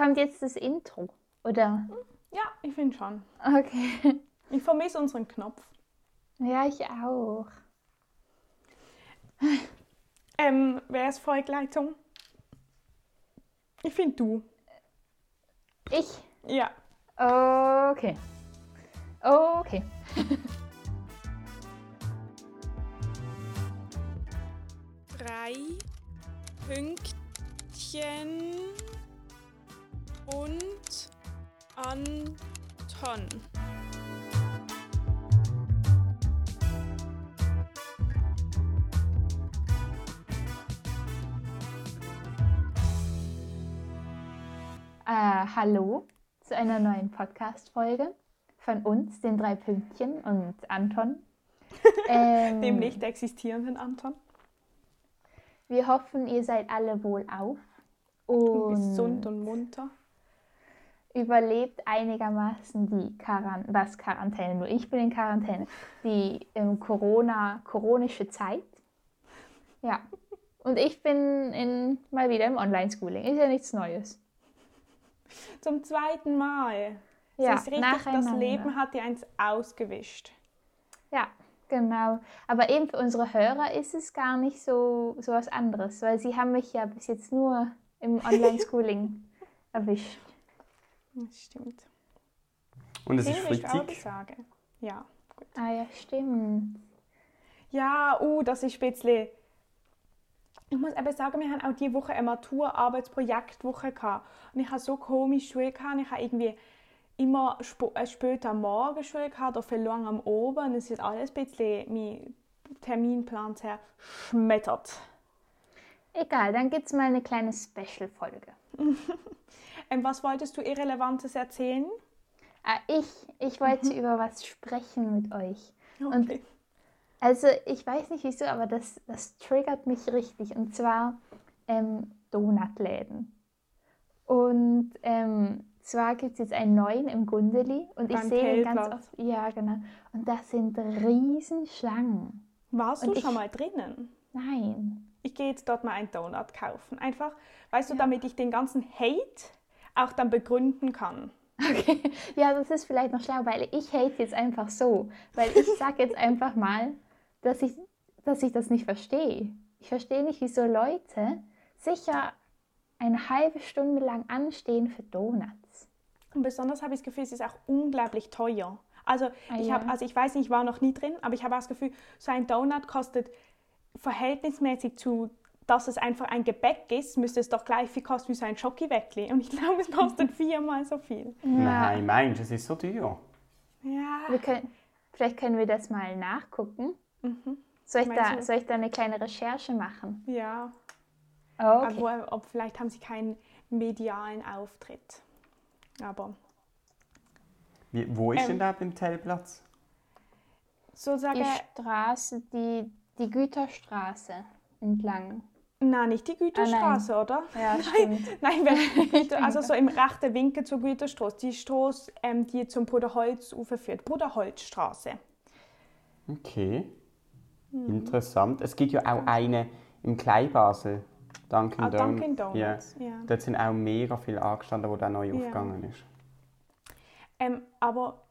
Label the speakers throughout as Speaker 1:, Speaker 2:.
Speaker 1: kommt jetzt das Intro, oder?
Speaker 2: Ja, ich finde schon.
Speaker 1: Okay.
Speaker 2: Ich vermisse unseren Knopf.
Speaker 1: Ja, ich auch.
Speaker 2: Ähm, wer ist Folgleitung? Ich finde du.
Speaker 1: Ich?
Speaker 2: Ja.
Speaker 1: Okay. Okay.
Speaker 2: Drei Pünktchen und Anton.
Speaker 1: Äh, hallo zu einer neuen Podcast-Folge von uns, den drei Pünktchen und Anton. Ähm,
Speaker 2: Dem nicht existierenden Anton.
Speaker 1: Wir hoffen, ihr seid alle wohlauf
Speaker 2: Und
Speaker 1: und
Speaker 2: gesund und munter.
Speaker 1: Überlebt einigermaßen die Quaran das Quarantäne. Nur ich bin in Quarantäne. Die ähm, Corona, koronische Zeit. Ja. Und ich bin in, mal wieder im Online-Schooling. Ist ja nichts Neues.
Speaker 2: Zum zweiten Mal.
Speaker 1: Ja,
Speaker 2: es ist richtig, das. Leben hat dir eins ausgewischt.
Speaker 1: Ja, genau. Aber eben für unsere Hörer ist es gar nicht so, so was anderes, weil sie haben mich ja bis jetzt nur im Online-Schooling erwischt.
Speaker 2: Das stimmt.
Speaker 3: Und es ist
Speaker 2: will ich auch
Speaker 3: Freitag.
Speaker 2: sagen. Ja. gut.
Speaker 1: Ah ja, stimmt.
Speaker 2: Ja, uh, das ist ein bisschen... Ich muss eben sagen, wir haben auch diese Woche eine Maturarbeitsprojektwoche gehabt. Und ich habe so komisch Schule gehabt. Ich habe irgendwie immer sp äh, spät am Morgen Schule gehabt oder viel lang am. Und es ist alles ein bisschen mein Terminplan zerschmettert.
Speaker 1: Egal, dann gibt es mal eine kleine Special-Folge.
Speaker 2: Ähm, was wolltest du Irrelevantes erzählen?
Speaker 1: Ah, ich, ich wollte über was sprechen mit euch.
Speaker 2: Okay.
Speaker 1: Also ich weiß nicht wieso, aber das, das triggert mich richtig. Und zwar ähm, Donutläden. Und ähm, zwar gibt es jetzt einen neuen im Gundeli und ich
Speaker 2: Beim
Speaker 1: sehe ihn ganz oft. Ja, genau. Und das sind Riesenschlangen.
Speaker 2: Warst du
Speaker 1: Und ich-
Speaker 2: schon mal drinnen?
Speaker 1: Nein.
Speaker 2: Ich gehe jetzt dort mal einen Donut kaufen. Einfach, weißt du, damit ich den ganzen Hate auch dann begründen kann.
Speaker 1: Okay, ja, das ist vielleicht noch schlau, weil ich hate jetzt einfach so. Weil ich sage jetzt einfach mal, dass ich, dass ich das nicht verstehe. Ich verstehe nicht, wieso Leute sicher eine halbe Stunde lang anstehen für Donuts.
Speaker 2: Und besonders habe ich das Gefühl, es ist auch unglaublich teuer. Also
Speaker 1: Ah,
Speaker 2: ich,
Speaker 1: ja.
Speaker 2: habe, also ich weiß nicht, ich war noch nie drin, aber ich habe auch das Gefühl, so ein Donut kostet verhältnismäßig zu, dass es einfach ein Gebäck ist, müsste es doch gleich viel kosten wie so ein Schokiweckli. Und ich glaube, es kostet viermal so viel.
Speaker 3: Nein, meinst du, es ist so teuer?
Speaker 2: Ja,
Speaker 1: Wir können, vielleicht können wir das mal nachgucken. Soll, ich
Speaker 2: Meinst
Speaker 1: da,
Speaker 2: du?
Speaker 1: soll ich da eine kleine Recherche machen?
Speaker 2: ja.
Speaker 1: Oh, okay.
Speaker 2: Aber ob, vielleicht haben sie keinen medialen Auftritt. Aber
Speaker 3: Wie, wo ist
Speaker 2: Ähm.
Speaker 3: denn der beim Telplatz?
Speaker 2: sozusagen,
Speaker 1: Die Straße, die, die Güterstraße entlang.
Speaker 2: Nein, nicht die Güterstraße, oder?
Speaker 1: Ja, stimmt.
Speaker 2: Nein, wenn, Güter, also so im rechten Winkel zur Güterstraße. Die Straße, ähm, die zum Bruderholz führt. Bruderholzstraße.
Speaker 3: Okay.
Speaker 2: Mhm.
Speaker 3: Interessant. Es gibt ja auch eine im Kleinbasel. Dunkin'
Speaker 2: Ah, Dunkin' Donuts,
Speaker 3: Ja.
Speaker 2: ja.
Speaker 3: Dort sind auch mega viele angestanden, wo der neu
Speaker 2: Ja.
Speaker 3: aufgegangen ist.
Speaker 2: Ähm, aber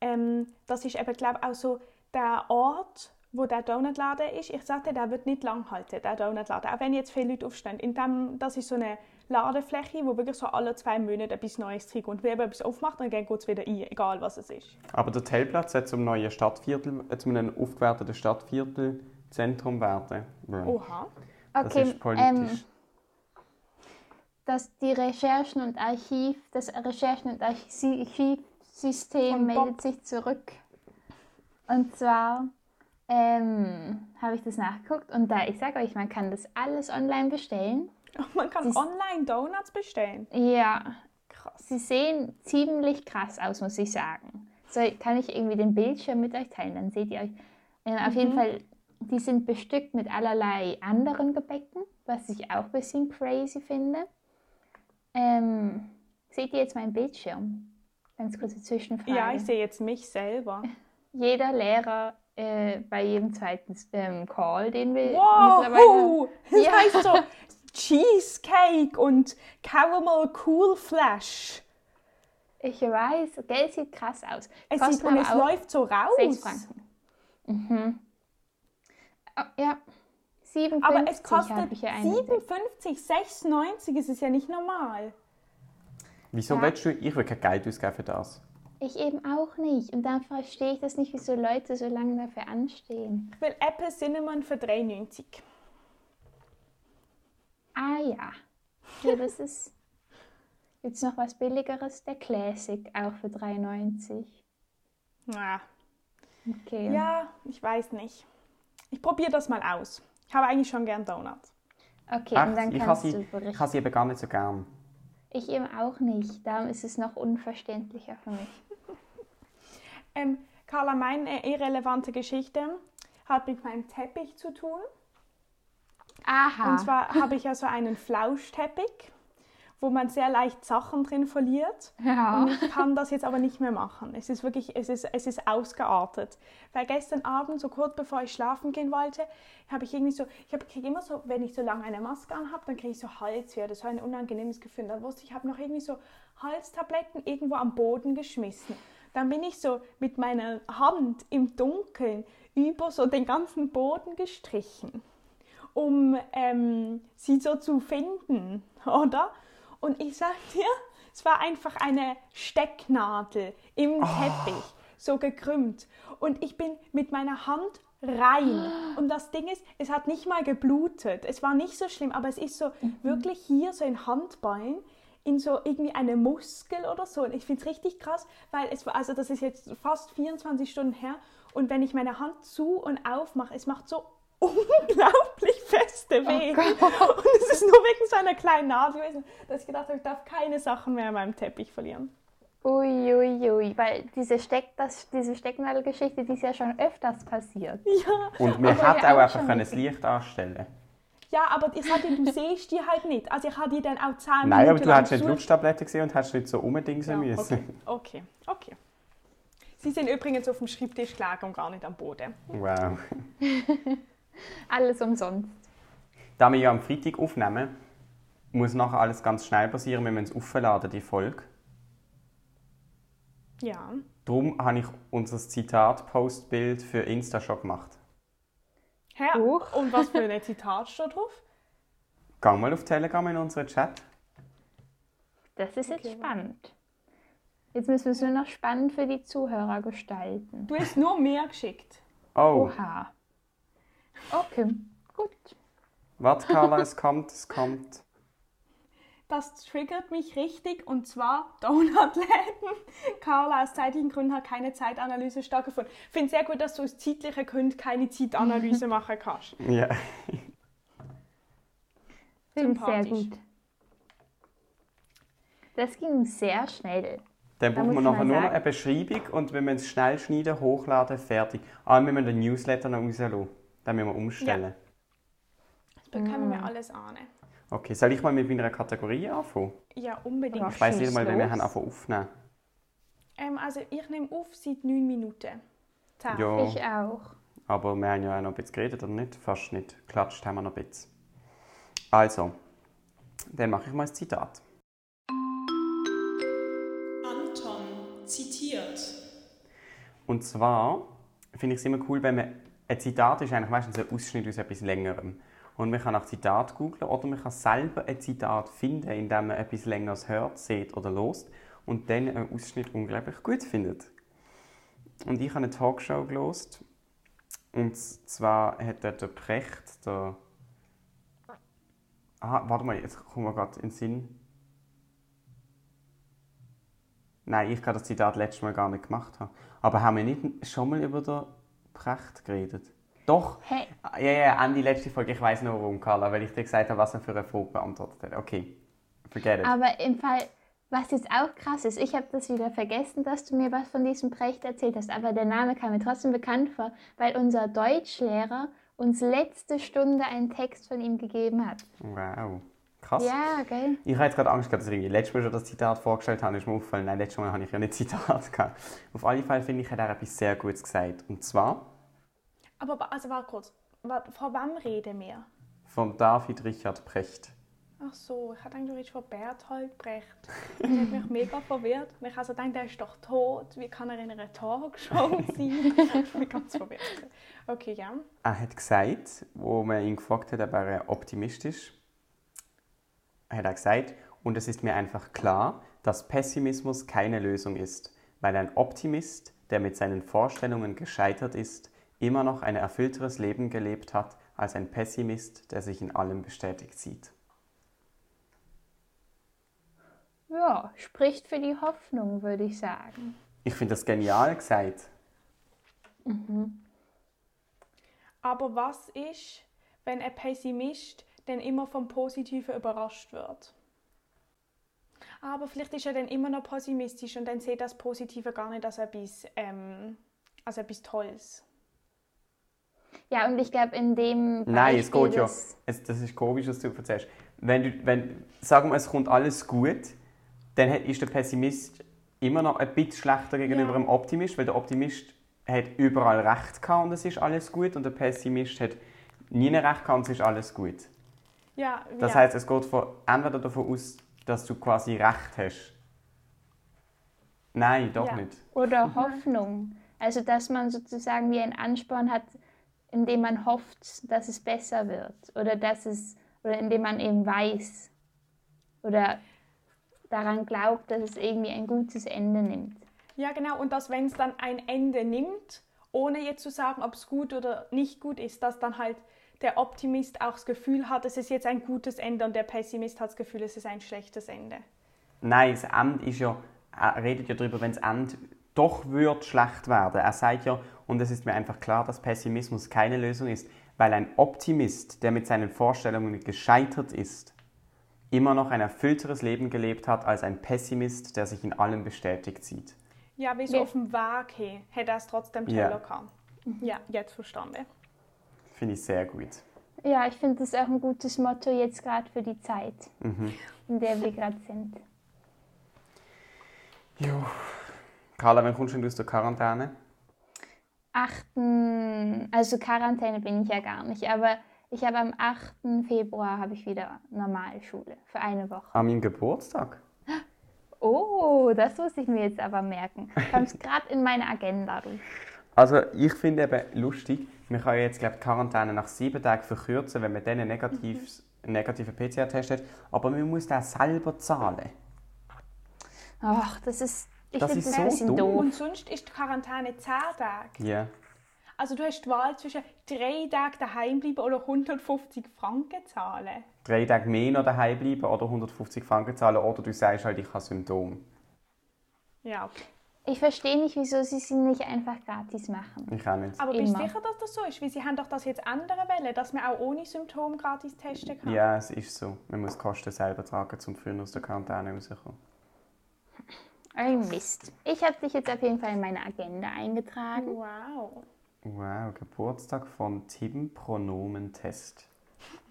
Speaker 2: ähm, das ist eben, glaube ich, auch so der Ort, wo der Donutladen ist. Ich sagte, der wird nicht lang halten, der Donutladen. Auch wenn jetzt viele Leute aufstehen. In dem, das ist so eine Ladefläche, wo wirklich so alle zwei Monate etwas Neues drin kommt. Wer eben etwas aufmacht, dann geht es wieder ein, egal was es ist.
Speaker 3: Aber der Telplatz hat zum neuen Stadtviertel, äh, zum einem aufgewerteten Stadtviertelzentrum werden.
Speaker 2: Oha.
Speaker 3: Das
Speaker 1: Okay,
Speaker 3: ist politisch.
Speaker 1: ähm, dass die Recherchen und Archiv, das Recherchen- und Archivsystem meldet sich zurück. Und zwar ähm, habe ich das nachgeguckt und da, ich sage euch, man kann das alles online bestellen.
Speaker 2: Man kann
Speaker 1: Das-
Speaker 2: online Donuts bestellen.
Speaker 1: Ja,
Speaker 2: Krass.
Speaker 1: sie sehen ziemlich krass aus, muss ich sagen. So, kann ich irgendwie den Bildschirm mit euch teilen, dann seht ihr euch. Äh, auf jeden Fall, die sind bestückt mit allerlei anderen Gebäcken, was ich auch ein bisschen crazy finde. Ähm, seht ihr jetzt meinen Bildschirm? Ganz kurze Zwischenfrage.
Speaker 2: Ja, ich sehe jetzt mich selber.
Speaker 1: Jeder Lehrer äh, bei jedem zweiten ähm, Call, den wir mittlerweile
Speaker 2: Wow! Das
Speaker 1: Ja.
Speaker 2: heißt so, Cheesecake und Caramel Cool Flash.
Speaker 1: Ich weiß, gell, sieht krass aus.
Speaker 2: Es, sieht, und es läuft so raus.
Speaker 1: 6 Franken. Mhm. Oh, ja, 57
Speaker 2: Aber es kostet
Speaker 1: ich ja einen.
Speaker 2: 57, 96, es ist ja nicht normal.
Speaker 3: Wieso
Speaker 1: Ja.
Speaker 3: willst du? Ich will kein Geld ausgeben für das.
Speaker 1: Ich eben auch nicht. Und dann verstehe ich das nicht, wieso Leute so lange dafür anstehen.
Speaker 2: Ich will Apple Cinnamon für 3,90.
Speaker 1: Ah ja. Ja, das ist jetzt noch was billigeres, der Classic, auch für 3,90.
Speaker 2: Ja.
Speaker 1: Okay.
Speaker 2: ja, ich weiß nicht. Ich probiere das mal aus. Ich habe eigentlich schon gern Donuts.
Speaker 1: Okay,
Speaker 3: Echt?
Speaker 1: und dann
Speaker 3: ich habe
Speaker 1: kannst
Speaker 3: sie,
Speaker 1: du
Speaker 3: ich
Speaker 1: berichten.
Speaker 3: habe sie eben gar nicht so gern.
Speaker 1: Ich eben auch nicht. Darum ist es noch unverständlicher für mich.
Speaker 2: Ähm, Carla, meine irrelevante Geschichte hat mit meinem Teppich zu tun.
Speaker 1: Aha.
Speaker 2: Und zwar habe ich ja so einen Flauschteppich, wo man sehr leicht Sachen drin verliert.
Speaker 1: ja.
Speaker 2: Und ich kann das jetzt aber nicht mehr machen. Es ist wirklich, es ist, es ist ausgeartet. Weil gestern Abend, so kurz bevor ich schlafen gehen wollte, habe ich irgendwie so, ich habe kriege immer so, wenn ich so lange eine Maske anhabe, dann kriege ich so Halsweh oder so ein unangenehmes Gefühl. Dann wusste ich, ich habe noch irgendwie so Halstabletten irgendwo am Boden geschmissen. Dann bin ich so mit meiner Hand im Dunkeln über so den ganzen Boden gestrichen um ähm, sie so zu finden, oder? Und ich sag dir, es war einfach eine Stecknadel im Teppich, so gekrümmt. Und ich bin mit meiner Hand rein. Und das Ding ist, es hat nicht mal geblutet. Es war nicht so schlimm, aber es ist so wirklich hier so in Handballen in so irgendwie eine Muskel oder so. Und ich finde es richtig krass, weil es war, also das ist jetzt fast 24 Stunden her. Und wenn ich meine Hand zu und aufmache, es macht so unglaublich feste weh. und es ist nur wegen so einer kleinen Nadel gewesen, dass ich gedacht habe, ich darf keine Sachen mehr an meinem Teppich verlieren.
Speaker 1: Uiuiui, ui, ui. weil diese, Steck, das, diese Stecknadelgeschichte, die ist ja schon öfters passiert.
Speaker 2: Ja,
Speaker 3: Und man hätte
Speaker 1: ja,
Speaker 3: auch
Speaker 1: auch
Speaker 3: einfach das Licht anstellen
Speaker 2: ja aber ich sage dir, du siehst die halt nicht. Also ich habe die dann auch 10
Speaker 3: Nein, aber du nicht
Speaker 2: zu-
Speaker 3: Lutschtabletten gesehen und hättest nicht so umdingsen
Speaker 2: Ja,
Speaker 3: müssen.
Speaker 2: okay, okay, okay. Sie sind übrigens auf dem Schreibtisch gelegen und gar nicht am Boden.
Speaker 3: Wow.
Speaker 1: Alles umsonst.
Speaker 3: Da wir ja am Freitag aufnehmen, muss nachher alles ganz schnell passieren. Wir müssen es aufladen, die Folge.
Speaker 2: Ja.
Speaker 3: Darum habe ich unser Zitat-Postbild für Insta schon gemacht.
Speaker 2: Hä?
Speaker 1: Huch.
Speaker 2: Und was für ein Zitat steht drauf?
Speaker 3: Geh mal auf Telegram in unseren Chat.
Speaker 1: Das ist jetzt
Speaker 2: Okay,
Speaker 1: spannend. Jetzt müssen wir es nur noch spannend für die Zuhörer gestalten.
Speaker 2: Du hast nur mehr geschickt.
Speaker 3: Oh,
Speaker 1: Oha. Okay, gut.
Speaker 3: warte Carla, es kommt, es kommt.
Speaker 2: Das triggert mich richtig und zwar Donutläden. Carla, aus zeitlichen Gründen hat keine Zeitanalyse stattgefunden. Ich finde sehr gut, dass du aus zeitlichen Gründen keine Zeitanalyse machen kannst.
Speaker 3: Ja.
Speaker 1: Finde ich sehr
Speaker 2: Sympathisch.
Speaker 1: gut. Das ging sehr schnell.
Speaker 3: Dann
Speaker 1: Da
Speaker 3: brauchen wir nachher
Speaker 1: mal
Speaker 3: nur noch
Speaker 1: sagen-
Speaker 3: eine Beschreibung und wir müssen es schnell schneiden, hochladen, fertig. Ah, wir müssen den Newsletter noch rauslassen. Den müssen wir umstellen.
Speaker 2: Das bekommen wir alles ahnen.
Speaker 3: Okay, soll ich mal mit meiner Kategorie anfangen?
Speaker 2: Ja, unbedingt.
Speaker 3: Ich weiß nicht mal, wenn wir haben anfangen aufnehmen.
Speaker 2: Ähm, also ich nehme auf seit 9 Minuten. Zehn.
Speaker 3: Ja,
Speaker 1: Ich auch.
Speaker 3: aber wir haben ja auch noch ein bisschen geredet, oder nicht? Fast nicht. Klatscht haben wir noch ein bisschen. Also, dann mache ich mal ein Zitat.
Speaker 4: Anton zitiert.
Speaker 3: Und zwar finde ich es immer cool, wenn man ein Zitat ist eigentlich meistens ein Ausschnitt aus etwas Längerem. Und man kann nach Zitat googlen oder man kann selber ein Zitat finden, indem man etwas Längeres hört, sieht oder lost und dann einen Ausschnitt unglaublich gut findet. Und ich habe eine Talkshow gelost und zwar hat der Precht, der Ah, warte mal, jetzt kommen wir gerade in den Sinn. Nein, ich kann das Zitat letztes Mal gar nicht gemacht. Aber haben wir nicht schon mal über den Precht geredet? Doch.
Speaker 1: Hey,
Speaker 3: Ja, ja, an die letzte Folge. Ich weiß noch warum, Carla, weil ich dir gesagt habe, was er für eine Frage beantwortet hat. Okay, forget it.
Speaker 1: aber im Fall, was jetzt auch krass ist, ich habe das wieder vergessen, dass du mir was von diesem Precht erzählt hast, aber der Name kam mir trotzdem bekannt vor, weil unser Deutschlehrer uns letzte Stunde einen Text von ihm gegeben hat.
Speaker 3: Wow, krass.
Speaker 1: Ja, gell?
Speaker 3: Ich habe jetzt gerade Angst gehabt, dass ich letztes Mal schon das Zitat vorgestellt habe. Ist mir aufgefallen, nein, letztes Mal habe ich ja nicht Zitat gehabt. Auf alle Fälle finde ich, hat er etwas sehr Gutes gesagt. Und zwar
Speaker 2: Aber also warte kurz. Von wem reden wir?
Speaker 3: von David Richard Precht.
Speaker 2: Ach so, ich du redest von Berthold Brecht. Das hat mich mega verwirrt. Und ich habe also gedacht, der ist doch tot. Wie kann er in einer Talkshow sein? ich bin ganz verwirrt. Okay, ja.
Speaker 3: Er hat gesagt, wo man ihn gefragt hat, ob er Optimist ist, hat er gesagt, und es ist mir einfach klar, dass Pessimismus keine Lösung ist, weil ein Optimist, der mit seinen Vorstellungen gescheitert ist, immer noch ein erfüllteres Leben gelebt hat als ein Pessimist, der sich in allem bestätigt sieht.
Speaker 1: Ja, spricht für die Hoffnung, würde ich sagen.
Speaker 3: Ich finde das genial gesagt.
Speaker 2: Aber was ist, wenn ein Pessimist dann immer vom Positiven überrascht wird? Aber vielleicht ist er dann immer noch pessimistisch und dann sieht das Positive gar nicht als etwas, ähm, als etwas Tolles.
Speaker 1: Ja, und ich glaube, in dem
Speaker 3: Nein, es
Speaker 1: Beispiel,
Speaker 3: geht ja.
Speaker 1: das-
Speaker 3: Es, das ist komisch, was du erzählst. Wenn du, wenn, sagen wir, es kommt alles gut, dann hat- ist der Pessimist immer noch ein bisschen schlechter gegenüber
Speaker 2: Ja.
Speaker 3: dem Optimist, weil der Optimist hat überall recht gehabt und es ist alles gut und der Pessimist hat nie recht gehabt und es ist alles gut.
Speaker 2: Ja,
Speaker 3: Das
Speaker 2: ja.
Speaker 3: heißt, es geht von, entweder davon aus, dass du quasi recht hast. Nein, doch
Speaker 2: Ja.
Speaker 3: nicht.
Speaker 1: Oder Hoffnung. Also, dass man sozusagen wie einen Ansporn hat, indem man hofft, dass es besser wird. Oder dass es, oder indem man eben weiß. Oder daran glaubt, dass es irgendwie ein gutes Ende nimmt.
Speaker 2: Ja, genau. Und dass, wenn es dann ein Ende nimmt, ohne jetzt zu sagen, ob es gut oder nicht gut ist, dass dann halt der Optimist auch das Gefühl hat, es ist jetzt ein gutes Ende und der Pessimist hat das Gefühl, es ist ein schlechtes Ende.
Speaker 3: Nein, das Ende ist ja, er redet ja darüber, wenn das Ende doch wird schlecht werden. Er sagt ja, und es ist mir einfach klar, dass Pessimismus keine Lösung ist, weil ein Optimist, der mit seinen Vorstellungen gescheitert ist, immer noch ein erfüllteres Leben gelebt hat als ein Pessimist, der sich in allem bestätigt sieht.
Speaker 2: Ja, wie so
Speaker 1: Ja.
Speaker 2: auf dem hin, hätte er es trotzdem
Speaker 3: Ja.
Speaker 2: toller gehabt. Ja, jetzt verstanden.
Speaker 3: Finde ich sehr gut.
Speaker 1: Ja, ich finde das auch ein gutes Motto jetzt gerade für die Zeit,
Speaker 3: Mhm.
Speaker 1: in der wir gerade sind.
Speaker 3: Jo. Carla, wann kommst du denn aus der Quarantäne?
Speaker 1: 8. Also Quarantäne bin ich ja gar nicht, aber ich habe am 8. Februar habe ich wieder Normalschule für eine Woche.
Speaker 3: An meinem Geburtstag.
Speaker 1: Oh, das muss ich mir jetzt aber merken. Kommst gerade in meine Agenda, du.
Speaker 3: Also ich finde eben lustig, man kann jetzt glaube die Quarantäne nach sieben Tagen verkürzen, wenn man dann einen, negatives, einen negativen PCR-Test hat, aber man muss den selber zahlen.
Speaker 1: Ach, das ist, ich
Speaker 3: Das
Speaker 1: finde
Speaker 3: ist
Speaker 1: das ein
Speaker 3: so dumm.
Speaker 1: doof.
Speaker 2: Und sonst ist die Quarantäne 10 Tage.
Speaker 3: Ja.
Speaker 2: Also du hast die Wahl zwischen drei Tagen daheim bleiben oder 150 Franken zahlen.
Speaker 3: Drei Tage mehr noch daheim bleiben oder 150 Franken zahlen oder du sagst halt, ich habe Symptome.
Speaker 2: Ja.
Speaker 1: Ich verstehe nicht, wieso sie sie nicht einfach gratis machen.
Speaker 3: Ich auch nicht.
Speaker 2: Aber bist du
Speaker 1: Immer.
Speaker 2: sicher, dass das so ist? Weil sie haben doch das jetzt ändern wollen, dass man auch ohne Symptome gratis testen kann.
Speaker 3: Ja, es ist so. Man muss die Kosten selber tragen, um früher aus der Quarantäne rauszukommen.
Speaker 1: Ein Mist. Ich habe dich jetzt auf jeden Fall in meine Agenda eingetragen.
Speaker 2: Wow.
Speaker 3: Wow, Geburtstag von Tim Pronomentest.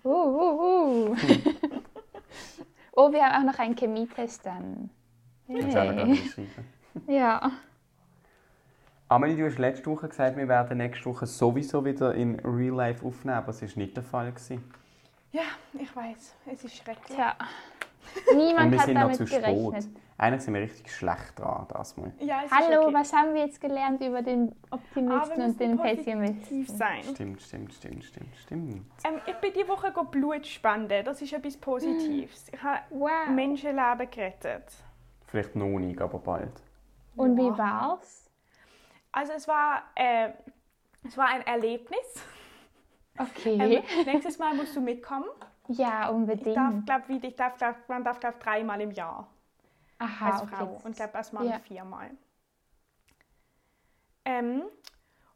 Speaker 1: Uh, uh, uh. oh, wir haben auch noch einen Chemietest dann.
Speaker 3: Das haben wir gerade
Speaker 1: Hey.
Speaker 3: geschrieben.
Speaker 1: Ja.
Speaker 3: Amelie, du hast letzte Woche gesagt, wir werden nächste Woche sowieso wieder in Real Life aufnehmen, aber es war nicht der Fall. Gewesen.
Speaker 2: Ja, ich weiß. Es ist schrecklich.
Speaker 3: Und
Speaker 1: Niemand
Speaker 3: wir
Speaker 1: hat
Speaker 3: sind noch
Speaker 1: damit
Speaker 3: zu
Speaker 1: gerechnet.
Speaker 3: spät. Eigentlich sind wir richtig schlecht dran, das mal.
Speaker 2: Ja,
Speaker 1: Hallo,
Speaker 2: okay.
Speaker 1: was haben wir jetzt gelernt über den Optimisten
Speaker 2: wir
Speaker 1: und den Pessimisten?
Speaker 2: sein.
Speaker 3: Stimmt, stimmt, stimmt, stimmt, stimmt.
Speaker 2: Ähm, ich bin diese Woche go Blut spenden. Das ist etwas Positives. Ich habe
Speaker 1: Wow.
Speaker 2: Menschenleben gerettet.
Speaker 3: Vielleicht noch nicht, aber bald.
Speaker 1: Und
Speaker 2: Ja.
Speaker 1: wie war's?
Speaker 2: Also es war, äh, es war ein Erlebnis.
Speaker 1: Okay.
Speaker 2: Ähm, nächstes Mal musst du mitkommen.
Speaker 1: ja,
Speaker 2: Ich
Speaker 1: unbedingt.
Speaker 2: darf, glaub, wie, ich darf, glaub, man darf, glaube dreimal im Jahr
Speaker 1: Aha,
Speaker 2: als
Speaker 1: okay.
Speaker 2: Frau
Speaker 1: das
Speaker 2: und glaube erstmal
Speaker 1: ja.
Speaker 2: viermal. Ähm,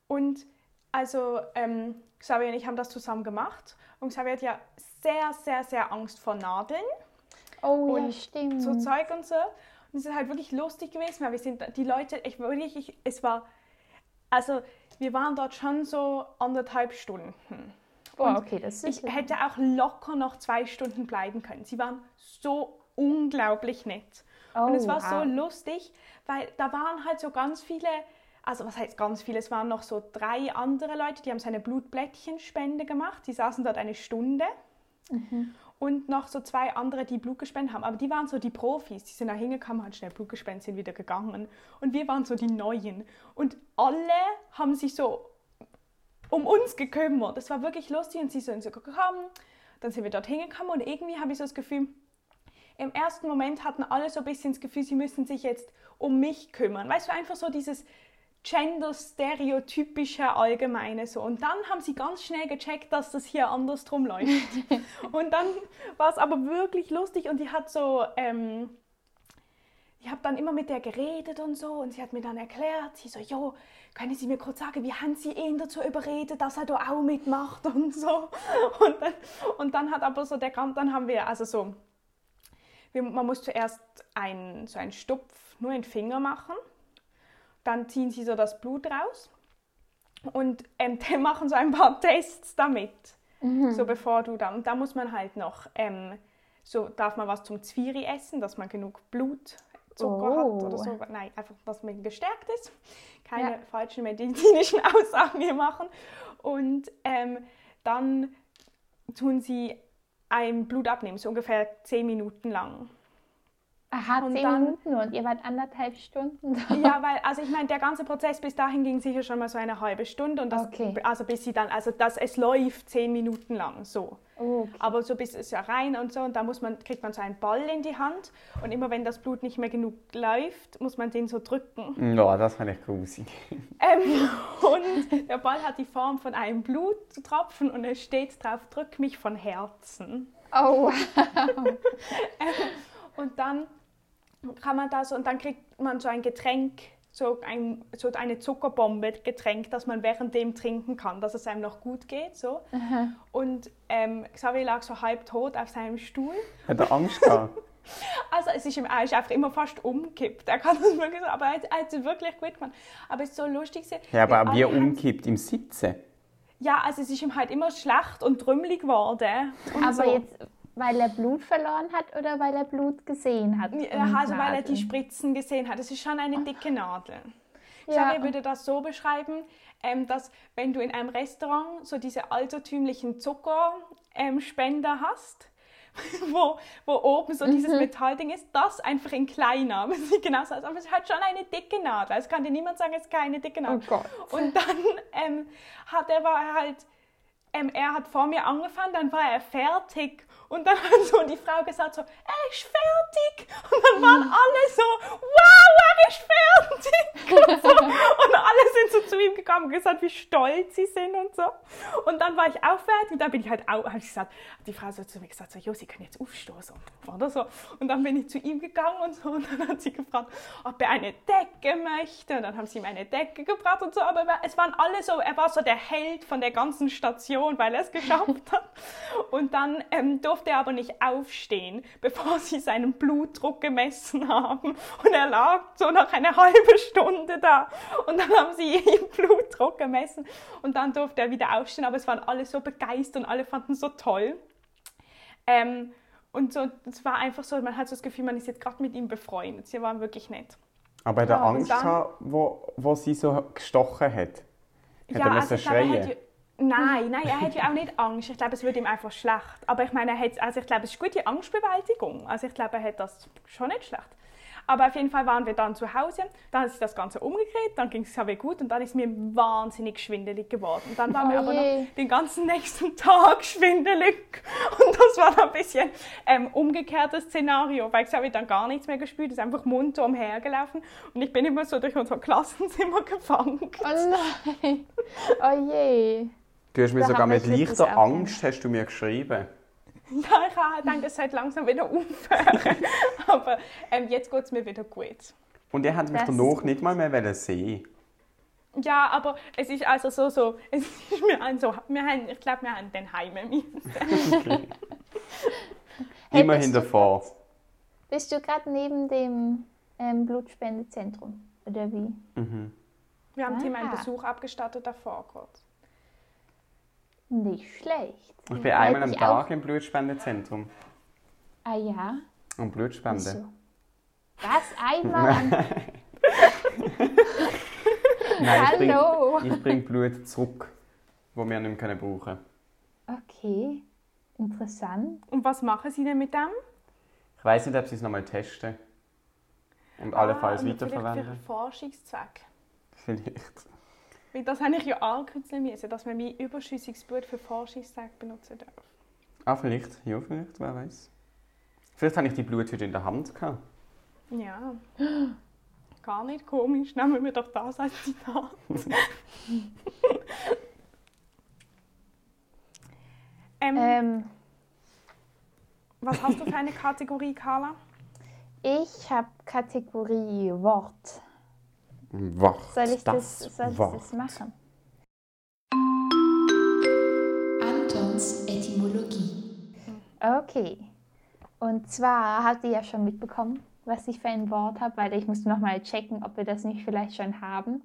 Speaker 2: und also ähm, Xavier und ich haben das zusammen gemacht und Xavier hat ja sehr, sehr, sehr Angst vor Nadeln,
Speaker 1: Oh ja,
Speaker 2: und
Speaker 1: stimmt.
Speaker 2: so Zeug und so. Und es ist halt wirklich lustig gewesen, weil wir sind die Leute, ich wirklich, ich, es war, also wir waren dort schon so anderthalb Stunden.
Speaker 1: oh, okay, das
Speaker 2: Ich
Speaker 1: ist
Speaker 2: hätte auch locker noch zwei Stunden bleiben können. Sie waren so unglaublich nett. und es
Speaker 1: Oh,
Speaker 2: war so
Speaker 1: wow.
Speaker 2: lustig, weil da waren halt so ganz viele, also was heißt ganz viele, es waren noch so drei andere Leute, die haben so eine Blutblättchenspende gemacht. Die saßen dort eine Stunde.
Speaker 1: Mhm.
Speaker 2: Und noch so zwei andere, die Blut gespendet haben. Aber die waren so die Profis. Die sind da hingekommen, haben schnell Blut gespendet, sind wieder gegangen. Und wir waren so die Neuen. Und alle haben sich so um uns gekümmert. Das war wirklich lustig. Und sie sind so gekommen. Dann sind wir dort hingekommen. Und irgendwie habe ich so das Gefühl, im ersten Moment hatten alle so ein bisschen das Gefühl, sie müssen sich jetzt um mich kümmern. Weißt du, einfach so dieses gender-stereotypische Allgemeine so. Und dann haben sie ganz schnell gecheckt, dass das hier andersrum läuft. und dann war es aber wirklich lustig und die hat so, ähm, ich habe dann immer mit der geredet und so und sie hat mir dann erklärt, sie so, jo, können Sie mir kurz sagen, wie haben Sie ihn dazu überredet, dass er da auch mitmacht und so. Und dann, und dann hat aber so der dann haben wir, also so, man muss zuerst ein, so einen Stupf nur in den Finger machen dann ziehen sie so das Blut raus und ähm, die machen so ein paar Tests damit. Mhm. So bevor du dann, da muss man halt noch, ähm, so darf man was zum Zwiri essen, dass man genug Blutzucker oh. hat oder so. Nein, einfach, dass man gestärkt ist. Keine ja. falschen medizinischen Aussagen hier machen. Und ähm, dann tun sie ein Blut abnehmen, so ungefähr zehn Minuten lang.
Speaker 1: Aha, und zehn dann, Minuten und ihr wart anderthalb Stunden
Speaker 2: da. Ja, weil, also ich meine, der ganze Prozess bis dahin ging sicher schon mal so eine halbe Stunde und das, okay. also bis sie dann, also das, es läuft zehn Minuten lang so. Okay. Aber so bis es ja rein und so und da muss man, kriegt man so einen Ball in die Hand und immer wenn das Blut nicht mehr genug läuft, muss man den so drücken.
Speaker 3: Ja, das fand ich grusig.
Speaker 2: Ähm, und der Ball hat die Form von einem Bluttropfen und es steht drauf, drück mich von Herzen.
Speaker 1: Oh, wow.
Speaker 2: ähm, und dann kann man das und dann kriegt man so ein Getränk, so, ein, so eine Zuckerbombe Getränk, das man währenddem trinken kann, dass es einem noch gut geht. So.
Speaker 1: Aha.
Speaker 2: Und ähm, Xavier lag so halb tot auf seinem Stuhl.
Speaker 3: Hat er Angst gehabt?
Speaker 2: Also es ist ihm er ist einfach immer fast umkippt. Er kann das wirklich so, aber er, er hat es wirklich gut gemacht. Aber es ist so lustig.
Speaker 3: Ja, aber wie umkippt? Im Sitzen?
Speaker 2: Ja, also es ist ihm halt immer schlecht und trümmelig geworden. Und
Speaker 1: aber
Speaker 2: so.
Speaker 1: jetzt weil er Blut verloren hat oder weil er Blut gesehen hat?
Speaker 2: Also weil er die Spritzen gesehen hat. Es ist schon eine dicke Nadel. Ich ja. sage, würde das so beschreiben, ähm, dass wenn du in einem Restaurant so diese altertümlichen Zuckerspender ähm, hast, wo, wo oben so dieses mhm. Metallding ist, das einfach in kleiner. Aber es sieht genauso aus. Aber es hat schon eine dicke Nadel. Es kann dir niemand sagen, es ist keine dicke Nadel.
Speaker 1: Oh Gott.
Speaker 2: Und dann ähm, hat er, war er halt, ähm, er hat vor mir angefangen, dann war er fertig und dann hat so die Frau gesagt so, er ist fertig. Und dann waren mhm. alle so, wow, er ist fertig. Und, so. und alle sind so zu ihm gekommen und gesagt, wie stolz sie sind und so. Und dann war ich auch fertig und dann bin ich halt auch, habe ich gesagt, die Frau so zu mir gesagt so, jo, sie können jetzt aufstoßen oder so. Und dann bin ich zu ihm gegangen und so und dann hat sie gefragt, ob er eine Decke möchte. Und dann haben sie ihm eine Decke gebracht und so. Aber es waren alle so, er war so der Held von der ganzen Station, weil er es geschafft hat. Und dann ähm, durfte durfte aber nicht aufstehen, bevor sie seinen Blutdruck gemessen haben. Und er lag so nach einer halben Stunde da. Und dann haben sie ihm Blutdruck gemessen. Und dann durfte er wieder aufstehen. Aber es waren alle so begeistert und alle fanden es so toll. Ähm, und so, es war einfach so, man hat so das Gefühl, man ist jetzt gerade mit ihm befreundet. Sie waren wirklich nett.
Speaker 3: Aber der ja, Angst, dann, wo, wo sie so gestochen hat, hat
Speaker 2: ja, er also schreien? Nein, nein, er hat ja auch nicht Angst. Ich glaube, es wird ihm einfach schlecht. Aber ich meine, er hat, also ich glaube, es ist gute Angstbewältigung. Also ich glaube, er hat das schon nicht schlecht. Aber auf jeden Fall waren wir dann zu Hause, dann hat sich das Ganze umgekehrt, dann ging es ja gut und dann ist mir wahnsinnig schwindelig geworden. Und dann war oh mir aber noch den ganzen nächsten Tag schwindelig und das war ein bisschen ähm, umgekehrtes Szenario, weil ich habe dann gar nichts mehr gespürt, ist einfach munter umhergelaufen und ich bin immer so durch unser Klassenzimmer gefangen.
Speaker 1: Oh nein, oh je.
Speaker 3: Du hast mir da sogar mit leichter Angst hast du mir geschrieben.
Speaker 2: Ja, ich habe gedacht, es sollte langsam wieder aufhören. Aber ähm, jetzt geht es mir wieder gut.
Speaker 3: Und ihr habt mich das danach nicht mal mehr sehen
Speaker 2: ja, aber es ist also so, so es ist mir ein so, wir haben, ich glaube, wir haben den Heim okay.
Speaker 3: hey, Immerhin davor.
Speaker 1: Bist du gerade neben dem ähm, Blutspendezentrum, oder wie?
Speaker 3: Mhm.
Speaker 2: Wir haben ah. ihm einen Besuch abgestattet davor kurz.
Speaker 1: Nicht schlecht.
Speaker 3: Ich bin einmal am Tag auch... im Blutspendezentrum.
Speaker 1: Ah ja?
Speaker 3: Und Blutspende.
Speaker 1: So. Was? Einmal? am...
Speaker 3: Nein, Hallo. ich bringe bring Blut zurück, das wir nicht mehr brauchen können.
Speaker 1: Okay. Interessant.
Speaker 2: Und was machen Sie denn mit dem?
Speaker 3: Ich weiß nicht, ob sie es nochmal testen. Und allenfalls
Speaker 2: Ah, Vielleicht
Speaker 3: weiterverwenden.
Speaker 2: für Forschungszweck.
Speaker 3: Vielleicht.
Speaker 2: Weil das habe ich ja ankündigen müssen, dass man mein überschüssiges Blut für Forschungszweck benutzen darf.
Speaker 3: Ah, vielleicht. Ja, vielleicht, wer weiß. Vielleicht habe ich die Bluthüte in der Hand gehabt.
Speaker 2: Ja. Gar nicht komisch. Nehmen wir doch das als Zitat. ähm,
Speaker 1: Ähm,
Speaker 2: was hast du für eine Kategorie, Carla?
Speaker 1: ich habe Kategorie Wort.
Speaker 3: Wort.
Speaker 1: Soll ich das, soll ich
Speaker 3: Wort.
Speaker 1: das machen?
Speaker 4: Antons Etymologie.
Speaker 1: Okay. Und zwar habt ihr ja schon mitbekommen, was ich für ein Wort habe, weil ich musste nochmal checken, ob wir das nicht vielleicht schon haben.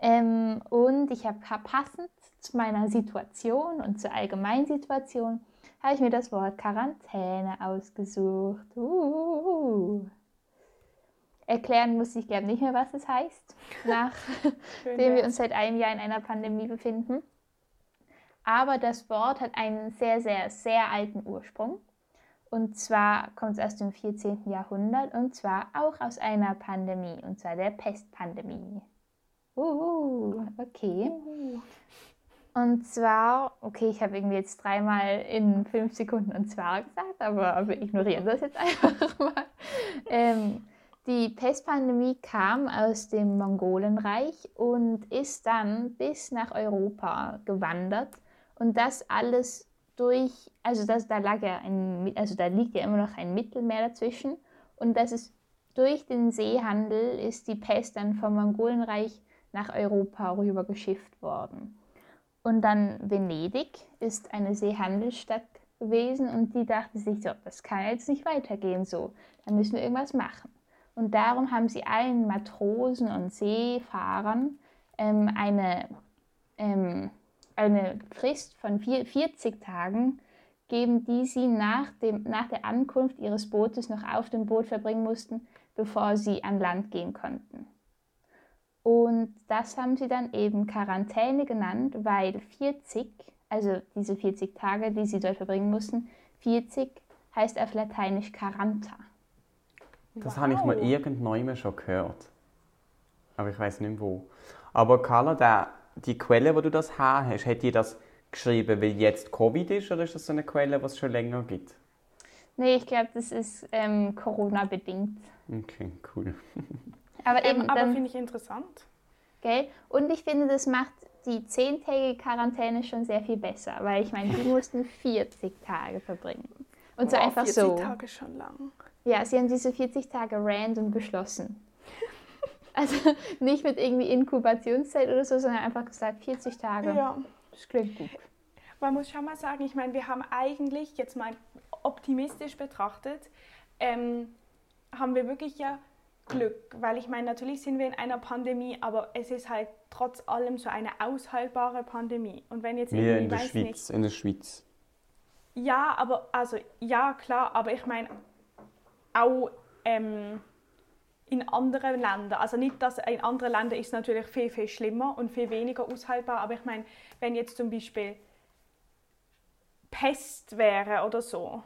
Speaker 1: Ähm, und ich habe passend zu meiner Situation und zur Allgemeinsituation habe ich mir das Wort Quarantäne ausgesucht. Uh. Erklären muss ich, glaube nicht mehr, was es heißt, nachdem wir uns seit einem Jahr in einer Pandemie befinden. Aber das Wort hat einen sehr, sehr, sehr alten Ursprung. Und zwar kommt es aus dem 14. Jahrhundert und zwar auch aus einer Pandemie, und zwar der Pestpandemie. Uh, okay. Und zwar, okay, ich habe irgendwie jetzt dreimal in fünf Sekunden und zwar gesagt, aber wir ignorieren das jetzt einfach mal. Ähm, die Pestpandemie kam aus dem Mongolenreich und ist dann bis nach Europa gewandert. Und das alles durch, also das, da lag ja ein, also da liegt ja immer noch ein Mittelmeer dazwischen. Und das ist durch den Seehandel ist die Pest dann vom Mongolenreich nach Europa rüber geschifft worden. Und dann Venedig ist eine Seehandelsstadt gewesen und die dachte sich so, das kann jetzt nicht weitergehen so, da müssen wir irgendwas machen. Und darum haben sie allen Matrosen und Seefahrern ähm, eine, ähm, eine Frist von vier, 40 Tagen geben, die sie nach, dem, nach der Ankunft ihres Bootes noch auf dem Boot verbringen mussten, bevor sie an Land gehen konnten. Und das haben sie dann eben Quarantäne genannt, weil 40, also diese 40 Tage, die sie dort verbringen mussten, 40 heißt auf Lateinisch Caranta.
Speaker 3: Das habe ich mal
Speaker 2: Wow.
Speaker 3: irgendwann schon gehört. Aber ich weiß nicht mehr wo. Aber Carla, der, die Quelle, wo du das her hast, hat die das geschrieben, weil jetzt Covid ist oder ist das so eine Quelle, was es schon länger gibt?
Speaker 1: Nee, ich glaube, das ist ähm, Corona-bedingt.
Speaker 3: Okay, cool.
Speaker 1: Aber eben
Speaker 2: Ähm, aber finde ich interessant.
Speaker 1: gell? Und ich finde, das macht die zehntägige Quarantäne schon sehr viel besser, weil ich meine, die mussten 40 Tage verbringen. Und so
Speaker 2: Boah,
Speaker 1: einfach
Speaker 2: 40
Speaker 1: so.
Speaker 2: Tage ist schon lang.
Speaker 1: Ja, sie haben diese 40 Tage random beschlossen. Also nicht mit irgendwie Inkubationszeit oder so, sondern einfach gesagt 40 Tage.
Speaker 2: Ja.
Speaker 1: Das klingt gut.
Speaker 2: Man muss schon mal sagen, ich meine, wir haben eigentlich, jetzt mal optimistisch betrachtet, ähm, haben wir wirklich ja Glück, weil ich meine, natürlich sind wir in einer Pandemie, aber es ist halt trotz allem so eine aushaltbare Pandemie. Und wenn jetzt irgendwie,
Speaker 3: in der
Speaker 2: weiß
Speaker 3: Schweiz.
Speaker 2: nicht,
Speaker 3: In der Schweiz.
Speaker 2: ja, aber also ja klar, aber ich meine auch ähm, in anderen Ländern, also nicht, dass in anderen Ländern ist es natürlich viel viel schlimmer und viel weniger aushaltbar, aber ich meine, wenn jetzt zum Beispiel Pest wäre oder so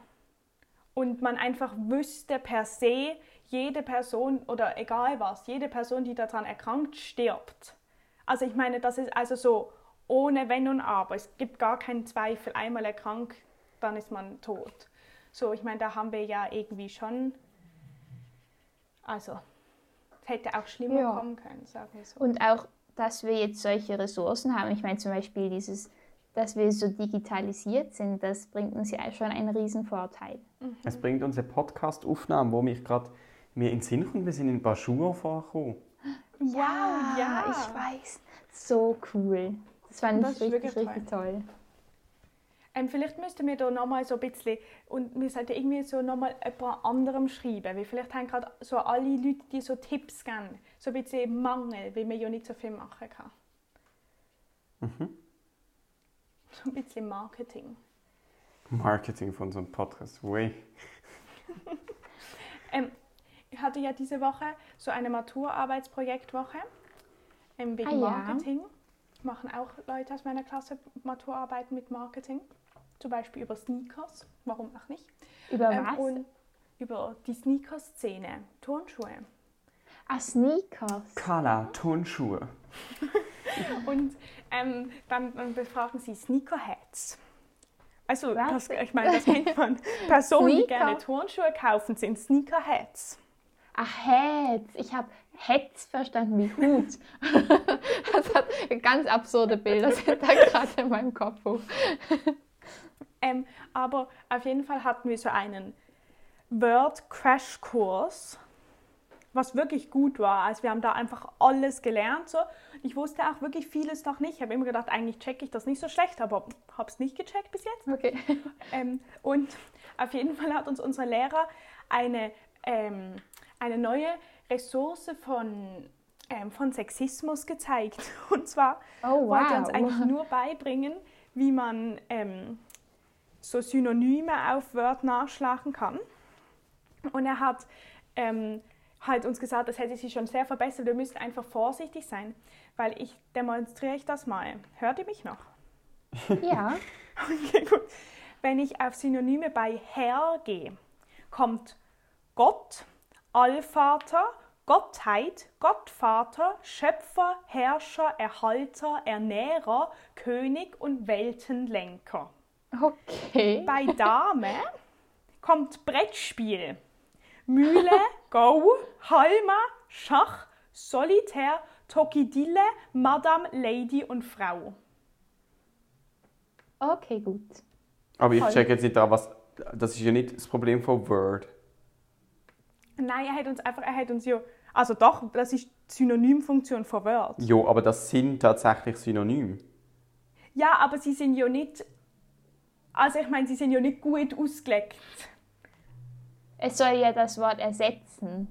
Speaker 2: und man einfach wüsste per se, jede Person oder egal was, jede Person, die daran erkrankt, stirbt. Also ich meine, das ist also so ohne Wenn und Aber. Es gibt gar keinen Zweifel. Einmal erkrankt, dann ist man tot. So, ich meine, da haben wir ja irgendwie schon. Also, es hätte auch schlimmer
Speaker 1: Ja.
Speaker 2: kommen können, sagen wir so.
Speaker 1: Und auch, dass wir jetzt solche Ressourcen haben. Ich meine zum Beispiel dieses, dass wir so digitalisiert sind, das bringt uns ja schon einen riesen Vorteil.
Speaker 3: Es bringt unsere Podcast-Aufnahme, wo mich gerade mir in den Sinn kommt, wir sind in Baschur vorgekommen.
Speaker 2: wow, ja.
Speaker 1: ich weiß. So cool. Das fand
Speaker 2: Das
Speaker 1: ich richtig,
Speaker 2: wirklich
Speaker 1: richtig toll.
Speaker 2: Ähm, vielleicht müssten wir da nochmal so ein bisschen, und wir sollten irgendwie so nochmal jemand anderem schreiben, weil vielleicht haben gerade so alle Leute, die so Tipps geben, so ein bisschen Mangel, weil man ja nicht so viel machen kann. So ein bisschen Marketing.
Speaker 3: Marketing von so einem Podcast. Way.
Speaker 2: Ähm, ich hatte ja diese Woche so eine Maturarbeitsprojektwoche ähm, wegen
Speaker 1: Ah ja.
Speaker 2: Marketing. Machen auch Leute aus meiner Klasse Maturarbeiten mit Marketing. Zum Beispiel über Sneakers, warum auch nicht.
Speaker 1: Über
Speaker 2: Ähm,
Speaker 1: was?
Speaker 2: und über die Sneaker-Szene, Turnschuhe.
Speaker 1: ah, Sneakers.
Speaker 3: Carla, Turnschuhe.
Speaker 2: Und ähm, dann, dann befragen sie Sneakerheads. Also,
Speaker 1: Was?
Speaker 2: das, ich meine, das kennt man. Personen, die gerne Turnschuhe kaufen, sind Sneakerheads.
Speaker 1: Ach, Heads. Ich habe Heads verstanden wie Hut. das hat ganz absurde Bilder sind da gerade in meinem Kopf hoch.
Speaker 2: Ähm, aber auf jeden Fall hatten wir so einen Word-Crash-Kurs, was wirklich gut war. Also wir haben da einfach alles gelernt. So. Ich wusste auch wirklich vieles noch nicht. Ich habe immer gedacht, eigentlich checke ich das nicht so schlecht, aber habe es nicht gecheckt bis jetzt.
Speaker 1: Okay.
Speaker 2: Ähm, und auf jeden Fall hat uns unser Lehrer eine, ähm, eine neue Ressource von, ähm, von Sexismus gezeigt. Und zwar
Speaker 1: Oh,
Speaker 2: wollte er uns
Speaker 1: wow.
Speaker 2: eigentlich nur beibringen, wie man ähm, so Synonyme auf Word nachschlagen kann. Und er hat ähm, halt uns gesagt, das hätte sich schon sehr verbessert. Wir müssten einfach vorsichtig sein, weil ich demonstriere ich das mal. Hört ihr mich noch?
Speaker 1: Ja.
Speaker 2: Okay, gut. Wenn ich auf Synonyme bei Herr gehe, kommt Gott, Allvater, Gottheit, Gottvater, Schöpfer, Herrscher, Erhalter, Ernährer, König und Weltenlenker.
Speaker 1: Okay.
Speaker 2: Bei Dame kommt Brettspiel, Mühle, Go, Halma, Schach, Solitär, Tokidille, Madame, Lady und Frau.
Speaker 1: Okay, gut.
Speaker 3: Aber ich
Speaker 2: Voll.
Speaker 3: check jetzt nicht da, was. Das ist ja nicht das Problem von Word.
Speaker 2: Nein, er hat uns einfach, er hat uns ja, also doch, das ist die Synonymfunktion von Word.
Speaker 3: Jo, aber das sind tatsächlich Synonyme.
Speaker 2: Ja, aber sie sind ja nicht, also ich meine, sie sind ja nicht gut ausgelegt.
Speaker 1: Es soll ja das Wort ersetzen.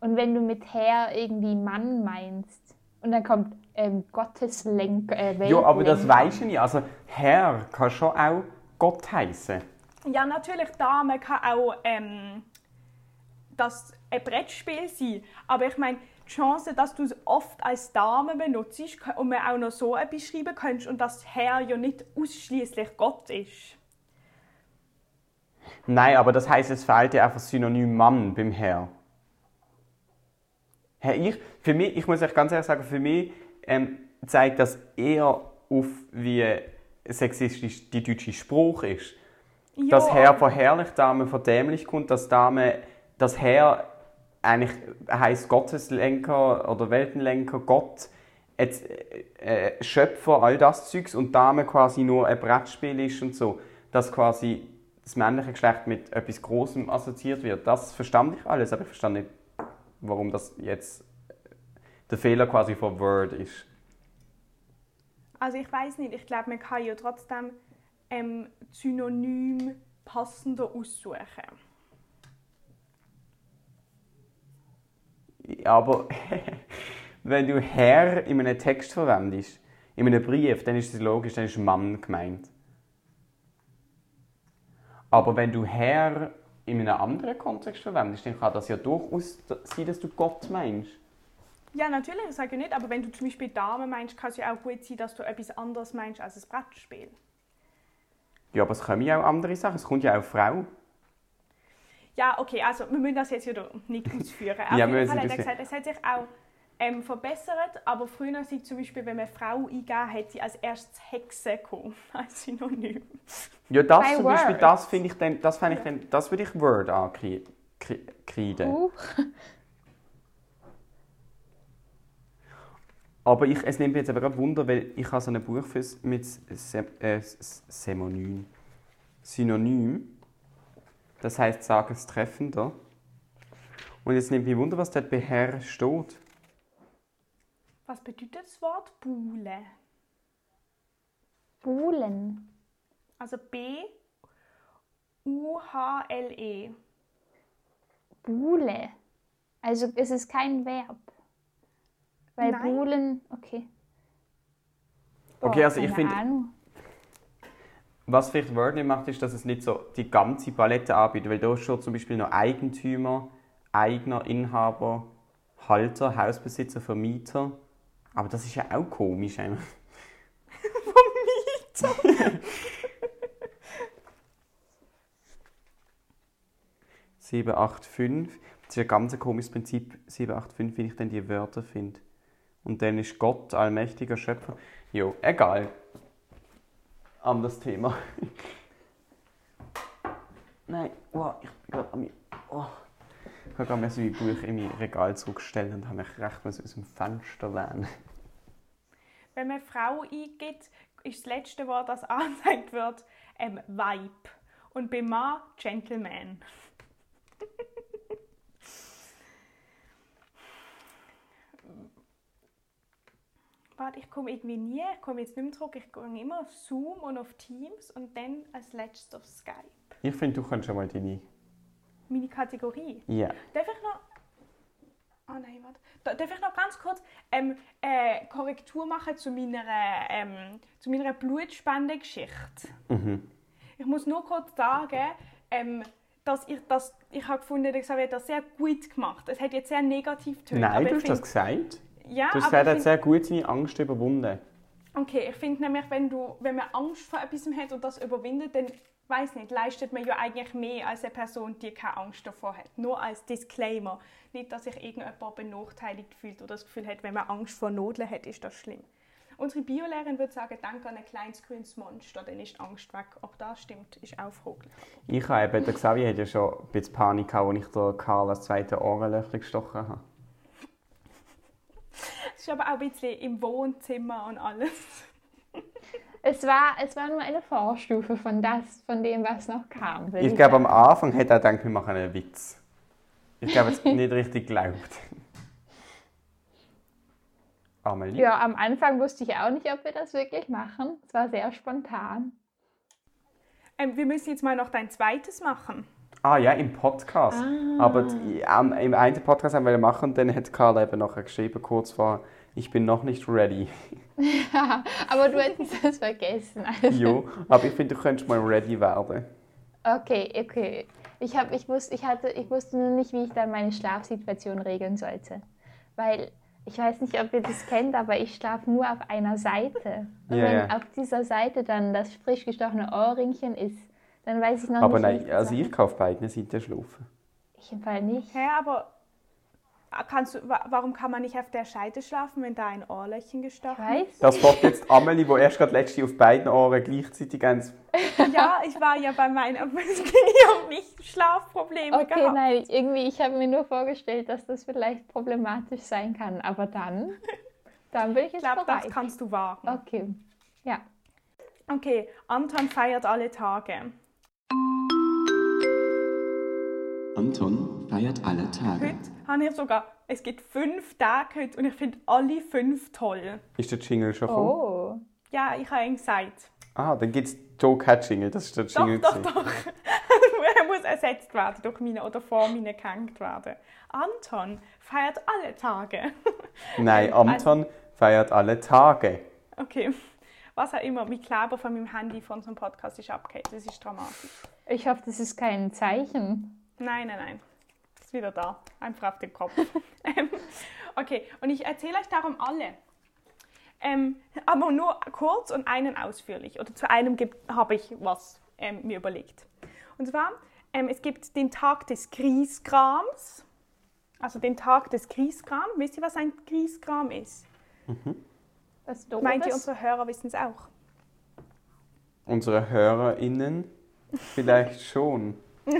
Speaker 1: Und wenn du mit Herr irgendwie Mann meinst und dann kommt ähm, Gotteslenker, äh,
Speaker 3: Jo, aber das weiß ich nicht. Also, Herr kann schon auch Gott heißen.
Speaker 2: Ja, natürlich, Dame kann auch ähm, das ein Brettspiel sein, aber ich meine, die Chance, dass du es oft als Dame benutzt und man auch noch so etwas schreiben kannst und dass Herr ja nicht ausschließlich Gott ist.
Speaker 3: Nein, aber das heißt, es fehlt ja einfach Synonym Mann beim Herr. Hey, ich, für mich, ich muss euch ganz ehrlich sagen, für mich ähm, zeigt das eher auf, wie sexistisch die deutsche Spruch ist.
Speaker 2: Ja,
Speaker 3: dass Herr von herrlich, Dame von dämlich kommt, dass Dame, das Herr eigentlich heißt Gotteslenker oder Weltenlenker, Gott, jetzt, äh, äh, Schöpfer, all das Zeugs und Dame quasi nur ein Brettspiel ist und so, dass quasi das männliche Geschlecht mit etwas Großem assoziiert wird. Das verstand ich alles, aber ich verstand nicht, warum das jetzt der Fehler quasi von Word ist.
Speaker 2: Also ich weiß nicht, ich glaube, man kann ja trotzdem ähm, Synonym passender aussuchen.
Speaker 3: Aber wenn du Herr in einem Text verwendest, in einem Brief, dann ist es logisch, dann ist Mann gemeint. Aber wenn du Herr in einem anderen Kontext verwendest, dann kann das ja durchaus sein, dass du Gott meinst.
Speaker 2: Ja, natürlich, ich sage nicht, aber wenn du zum Beispiel Dame meinst, kann es ja auch gut sein, dass du etwas anderes meinst als ein Brettspiel.
Speaker 3: Ja, aber es kommen ja auch andere Sachen. Es kommt ja auch Frau.
Speaker 2: Ja, okay, also wir müssen das jetzt wieder nicht ausführen. Auf
Speaker 3: Ja, wir
Speaker 2: jeden Fall hat er gesagt, es hat sich auch ähm, verbessert, aber früher sie zum Beispiel, wenn man Frau eingegeben hat, sie als erstes Hexe gekommen, als Synonym.
Speaker 3: Ja, das
Speaker 1: Bei
Speaker 3: zum Beispiel,
Speaker 1: Word.
Speaker 3: das finde ich dann, das fände ich dann, das würde ich Word ankreiden.
Speaker 1: Uh,
Speaker 3: Aber ich, es nimmt mich jetzt aber gerade Wunder, weil ich habe so ein Buch fürs, mit Sem, äh. Synonym. Das heißt, sag es treffender. Und jetzt nimmt mich Wunder, was dort bei Herr steht.
Speaker 2: Was bedeutet das Wort Buhle?
Speaker 1: Buhlen.
Speaker 2: Also B U H L E.
Speaker 1: Buhle. Also es ist kein Verb. Weil
Speaker 2: Nein.
Speaker 1: Buhlen, okay.
Speaker 3: Okay, also ich finde. Was vielleicht Wordle macht, ist, dass es nicht so die ganze Palette anbietet, weil da ist schon zum Beispiel noch Eigentümer, Eigner, Inhaber, Halter, Hausbesitzer, Vermieter. Aber das ist ja auch komisch. Vermieter! Sieben, acht, fünf. Das ist ein ganz komisches Prinzip, 785, wenn ich dann die Wörter finde. Und dann ist Gott, allmächtiger Schöpfer. Jo, egal. Anderes Thema. Nein, wow, ich bin gerade an mir. Oh. Ich habe gerade mein Buch in mein Regal zurückgestellt und habe mich recht aus dem Fenster lehnen.
Speaker 2: Wenn man Frau eingibt, ist das letzte Wort, das angezeigt wird, ähm, Vibe. Und bei Mann Gentleman. Warte, ich komme irgendwie nie, ich komme jetzt nicht mehr zurück, ich gehe immer auf Zoom und auf Teams und dann als letztes auf Skype.
Speaker 3: Ich finde, du kannst schon mal deine.
Speaker 2: Meine Kategorie.
Speaker 3: Ja.
Speaker 2: Darf ich noch. Oh nein, warte. Da- Darf ich noch ganz kurz ähm, äh, Korrektur machen zu meiner, ähm, zu meiner Blutspendegeschichte?
Speaker 3: Mhm.
Speaker 2: Ich muss nur kurz sagen, ähm, dass ich das, ich habe gefunden, der Xavier das sehr gut gemacht. Es hat jetzt sehr negativ getönt.
Speaker 3: Nein, du hast das gesagt.
Speaker 2: Ja,
Speaker 3: Du hast gesagt, er hat sehr gut seine Angst überwunden.
Speaker 2: Okay, ich finde nämlich, wenn, du, wenn man Angst vor etwas hat und das überwindet, dann weiß nicht, leistet man ja eigentlich mehr als eine Person, die keine Angst davor hat. Nur als Disclaimer. Nicht, dass sich irgendjemand benachteiligt fühlt oder das Gefühl hat, wenn man Angst vor Nodeln hat, ist das schlimm. Unsere Biolehrerin würde sagen, danke an ein kleines grünes Monster, dann ist die Angst weg. Ob das stimmt, ist auch fraglich.
Speaker 3: Ich habe eben, der Xavier hat ja schon ein bisschen Panik gehabt, als ich Karl das zweite Ohrenlöchchen gestochen habe.
Speaker 2: Es ist aber auch ein bisschen im Wohnzimmer und alles.
Speaker 1: Es war, es war nur eine Vorstufe von, das, von dem, was noch kam. würde
Speaker 3: Ich glaube, am. Anfang hat er gedacht, wir machen einen Witz. Ich glaube, es nicht richtig geglaubt. Amelie?
Speaker 1: Ja, am Anfang wusste ich auch nicht, ob wir das wirklich machen. Es war sehr spontan.
Speaker 2: Ähm, wir müssen jetzt mal noch dein zweites machen.
Speaker 3: Ah ja, im Podcast. Aber die, am- im einen Podcast haben wir machen und dann hat Karl eben nachher geschrieben, kurz vor, ich bin noch nicht ready.
Speaker 1: Aber du hättest es vergessen. Also.
Speaker 3: jo, aber ich finde, du könntest mal ready werden.
Speaker 1: Okay, okay. Ich, hab, ich, wusste, ich, hatte, ich wusste nur nicht, wie ich dann meine Schlafsituation regeln sollte. Weil ich weiß nicht, ob ihr das kennt, aber ich schlafe nur auf einer Seite. Und
Speaker 3: Ja,
Speaker 1: wenn
Speaker 3: ja.
Speaker 1: auf dieser Seite dann das frisch gestochene Ohrringchen ist, dann weiß ich noch
Speaker 3: Aber
Speaker 1: nicht, wie
Speaker 3: nein, also ich kann auf beiden Seiten schlafen.
Speaker 1: Ich im Fall nicht.
Speaker 2: Hä, aber ah, kannst du, wa- warum kann man nicht auf der Seite schlafen, wenn da ein Ohrlöchchen
Speaker 1: Ich
Speaker 2: gestochen
Speaker 1: weiß.
Speaker 3: Das fragt jetzt Amelie, die erst gerade letzte auf beiden Ohren gleichzeitig eins.
Speaker 2: Ja, ich war ja bei meinen, aber es ging ja um mich Schlafprobleme
Speaker 1: Okay,
Speaker 2: gehabt.
Speaker 1: nein, irgendwie, ich habe mir nur vorgestellt, dass das vielleicht problematisch sein kann. Aber dann, dann bin ich
Speaker 2: Ich
Speaker 1: jetzt
Speaker 2: glaube, das kannst du wagen.
Speaker 1: Okay, ja.
Speaker 2: Okay, Anton feiert alle Tage.
Speaker 5: Anton feiert alle Tage.
Speaker 2: Heute habe ich sogar, es gibt fünf Tage heute und ich finde alle fünf toll.
Speaker 3: Ist der Jingle schon gekommen?
Speaker 1: Oh.
Speaker 2: Ja, ich habe ihn gesagt.
Speaker 3: Ah, dann gibt es Joe Cat Jingle, das ist der
Speaker 2: Doch,
Speaker 3: Jingle.
Speaker 2: doch,
Speaker 3: gewesen.
Speaker 2: doch. er muss ersetzt werden durch meine oder vor meine gehängt werden. Anton feiert alle Tage.
Speaker 3: Nein, Anton feiert alle Tage.
Speaker 2: Okay, was auch immer, mein Kleber von meinem Handy von unserem Podcast ist abgehängt. Das ist dramatisch.
Speaker 1: Ich hoffe, das ist kein Zeichen.
Speaker 2: Nein, nein, nein. Ist wieder da. Einfach auf den Kopf. Ähm, okay, und ich erzähle euch darum alle. Ähm, aber nur kurz und einen ausführlich. Oder zu einem gibt- habe ich was ähm, mir überlegt. Und zwar, ähm, es gibt den Tag des Griesgrams. Also den Tag des Griesgrams. Wisst ihr, was ein Griesgram ist?
Speaker 1: Das Doofes.
Speaker 2: Meint ihr, unsere Hörer wissen es auch?
Speaker 3: Unsere HörerInnen vielleicht schon.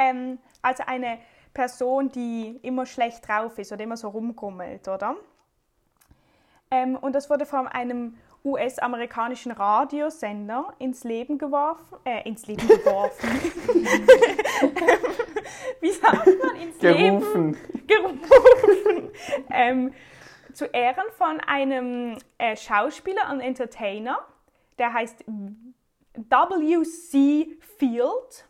Speaker 2: Ähm, also eine Person, die immer schlecht drauf ist oder immer so rumgrummelt, oder? Ähm, und das wurde von einem US-amerikanischen Radiosender ins Leben geworfen. Äh, ins Leben geworfen. Wie sagt man? Ins Leben
Speaker 3: Gerufen.
Speaker 2: gerufen. ähm, zu Ehren von einem äh, Schauspieler und Entertainer, der heißt W.C. Field.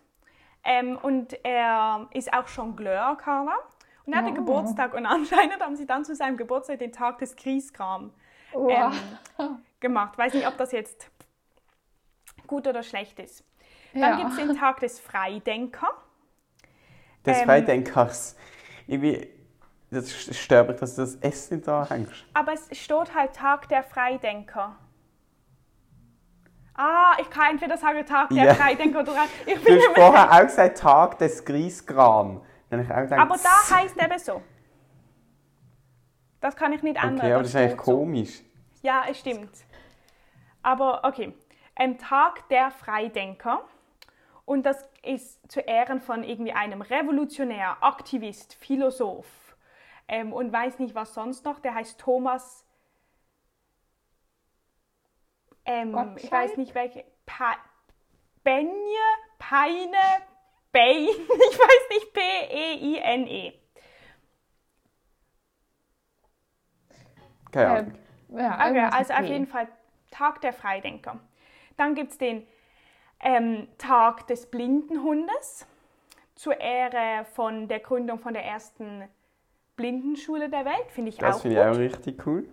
Speaker 2: Ähm, und er ist auch Jongleur, Carla. Und er hatte
Speaker 1: Oh.
Speaker 2: Geburtstag und anscheinend haben sie dann zu seinem Geburtstag den Tag des Griesgram
Speaker 1: Wow.
Speaker 2: ähm, gemacht. Weiß nicht, ob das jetzt gut oder schlecht ist. Dann
Speaker 1: Ja.
Speaker 2: gibt es den Tag des Freidenker.
Speaker 3: Des
Speaker 2: Ähm.
Speaker 3: Freidenkers. Irgendwie, das stört mich, dass du das nicht da hängst.
Speaker 2: Aber es steht halt Tag der Freidenker. Ah, ich kann entweder sagen Tag der
Speaker 3: Ja.
Speaker 2: Freidenker oder ich
Speaker 3: Du
Speaker 2: bin
Speaker 3: hast
Speaker 2: nicht mehr.
Speaker 3: vorher auch gesagt Tag des Griesgram. Dann ich auch gedacht,
Speaker 2: Aber da heißt eben so. Das kann ich nicht ändern.
Speaker 3: Okay, aber das ist eigentlich
Speaker 2: so.
Speaker 3: komisch.
Speaker 2: Ja, es stimmt. Aber okay. Ähm, Tag der Freidenker. Und das ist zu Ehren von irgendwie einem Revolutionär, Aktivist, Philosoph ähm, und weiß nicht was sonst noch. Der heißt Thomas. Ähm, ich weiß nicht welche. Pa Benje, Peine, Bain. Ich weiß nicht. E P-E-I-N-E.
Speaker 3: Keine
Speaker 1: Äh,
Speaker 3: Ahnung.
Speaker 1: ja,
Speaker 2: Okay, also auf jeden Fall Tag der Freidenker. Dann gibt es den ähm, Tag des Blindenhundes zur Ehre von der Gründung von der ersten Blindenschule der Welt. Finde ich
Speaker 3: Das
Speaker 2: auch
Speaker 3: finde ich auch richtig cool.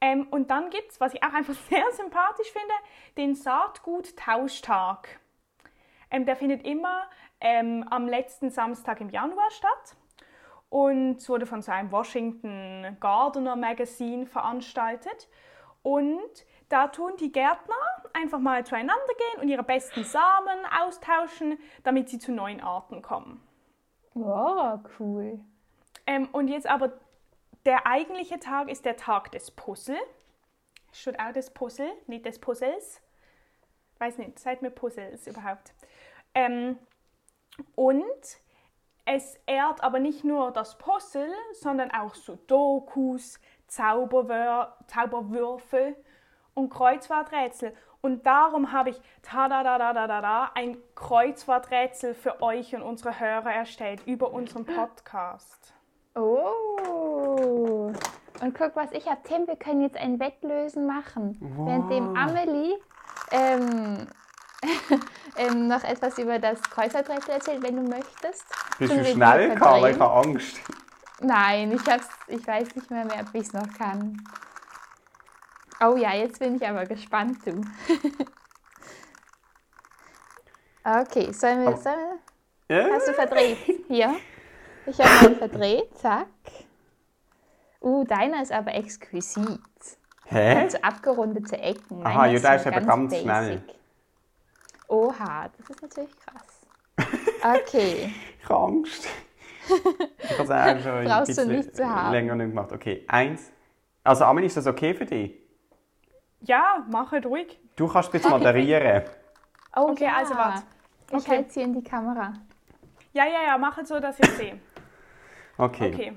Speaker 2: Ähm, und dann gibt es, was ich auch einfach sehr sympathisch finde, den Saatgut-Tauschtag. Ähm, der findet immer ähm, am letzten Samstag im Januar statt und wurde von so einem Washington Gardener Magazine veranstaltet. Und da tun die Gärtner einfach mal zueinander gehen und ihre besten Samen austauschen, damit sie zu neuen Arten kommen.
Speaker 1: Oh, cool.
Speaker 2: Ähm, und jetzt aber der eigentliche Tag ist der Tag des Puzzle. Steht auch des Puzzle, nicht des Puzzles. Weiß nicht, seid mir Puzzles überhaupt. Ähm, und es ehrt aber nicht nur das Puzzle, sondern auch Sudokus, Zauberwür Zauberwürfel und Kreuzworträtsel. Und darum habe ich tada da da da da da ein Kreuzworträtsel für euch und unsere Hörer erstellt über unseren Podcast.
Speaker 1: Oh. Und guck, was ich habe. Tim, wir können jetzt ein Wettlösen machen. Währenddem Amelie ähm, ähm, noch etwas über das Kreuzworträtsel erzählt, wenn du möchtest.
Speaker 3: Bist du schnell, Carla? Ich habe Angst.
Speaker 1: Nein, ich, hab's, ich weiß nicht mehr, mehr ob ich es noch kann. Oh ja, jetzt bin ich aber gespannt, du. okay, sollen wir, sollen wir
Speaker 3: Ja?
Speaker 1: Hast du verdreht? Hier. Ich habe mal verdreht. Zack. Uh, deiner ist aber exquisit.
Speaker 3: Hä?
Speaker 1: Hat so abgerundete Ecken.
Speaker 3: Aha,
Speaker 1: Meiner
Speaker 3: ja,
Speaker 1: nur
Speaker 3: ist eben ganz schnell.
Speaker 1: Oha, das ist natürlich krass. Okay.
Speaker 3: Ich habe Angst. ich habe es eigentlich schon ein
Speaker 1: Brauchst
Speaker 3: bisschen
Speaker 1: nicht zu haben.
Speaker 3: länger nicht gemacht. Okay, eins. Also, Amelie, ist das okay für dich?
Speaker 2: Ja, machet ruhig.
Speaker 3: Du kannst jetzt moderieren.
Speaker 1: Oh,
Speaker 2: Okay,
Speaker 1: ja.
Speaker 2: also warte.
Speaker 1: Ich
Speaker 2: Okay.
Speaker 1: halte sie in die Kamera.
Speaker 2: Ja, ja, ja, machet so, dass ihr seht.
Speaker 3: Okay.
Speaker 2: Okay.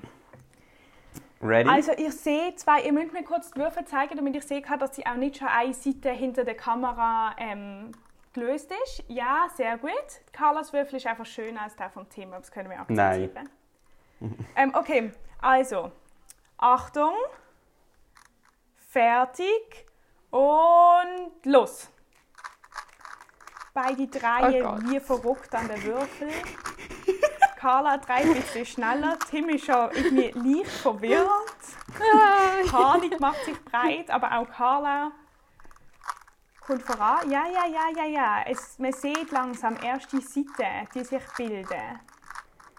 Speaker 3: Ready?
Speaker 2: Also ihr seht zwei, ihr müsst mir kurz die Würfel zeigen, damit ich sehe, dass sie auch nicht schon eine Seite hinter der Kamera ähm, gelöst ist. Ja, sehr gut. Carlas Würfel ist einfach schöner als der vom Thema, das können wir akzeptieren. ähm, okay, also, Achtung, fertig und los. Beide drehen
Speaker 1: Oh Gott.
Speaker 2: wie verrückt an der Würfel. Carla dreht ein bisschen schneller, Tim ist schon irgendwie leicht verwirrt. Panik macht sich breit, aber auch Carla kommt voran. Ja, ja, ja, ja, ja. Es, man sieht langsam erste Seiten, die sich bilden.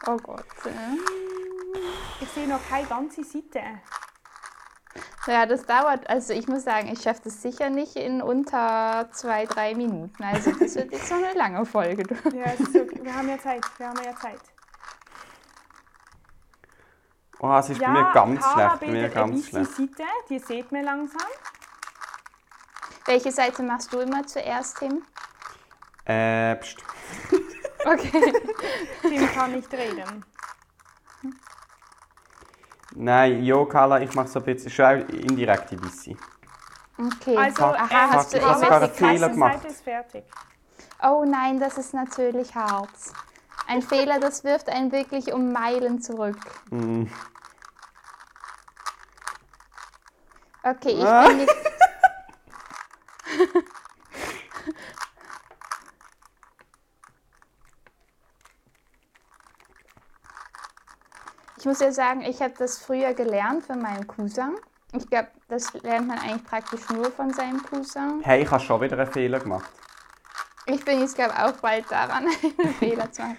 Speaker 1: Oh Gott.
Speaker 2: Ich sehe noch keine ganze Seite.
Speaker 1: Ja, das dauert, also ich muss sagen, ich schaffe das sicher nicht in unter zwei, drei Minuten. Also das wird jetzt so eine lange Folge.
Speaker 2: Ja, okay. wir haben ja Zeit. Wir haben ja Zeit.
Speaker 3: Oh, es ist bei
Speaker 2: Ja,
Speaker 3: mir ganz
Speaker 2: Carla
Speaker 3: schlecht. Bei mir ganz schlecht.
Speaker 2: Seite, die sieht man langsam.
Speaker 1: Welche Seite machst du immer zuerst, Tim?
Speaker 3: Äh, pst.
Speaker 1: Okay.
Speaker 2: Tim kann nicht reden.
Speaker 3: Nein, jo, Carla, ich mache so ein bisschen, schon auch indirekte Weisse.
Speaker 1: Okay.
Speaker 2: Also,
Speaker 1: Aha,
Speaker 2: ähm,
Speaker 1: hast du irgendwelche
Speaker 3: sogar einen Fehler gemacht.
Speaker 2: Seite ist fertig.
Speaker 1: Oh nein, das ist natürlich hart. Ein Fehler, das wirft einen wirklich um Meilen zurück.
Speaker 3: Mm.
Speaker 1: Okay, ich
Speaker 3: Ah.
Speaker 1: bin jetzt. Ich muss ja sagen, ich habe das früher gelernt von meinem Cousin. Ich glaube, das lernt man eigentlich praktisch nur von seinem Cousin.
Speaker 3: Hey, ich habe schon wieder einen Fehler gemacht.
Speaker 1: Ich bin jetzt, glaube auch bald daran, einen Fehler zu machen.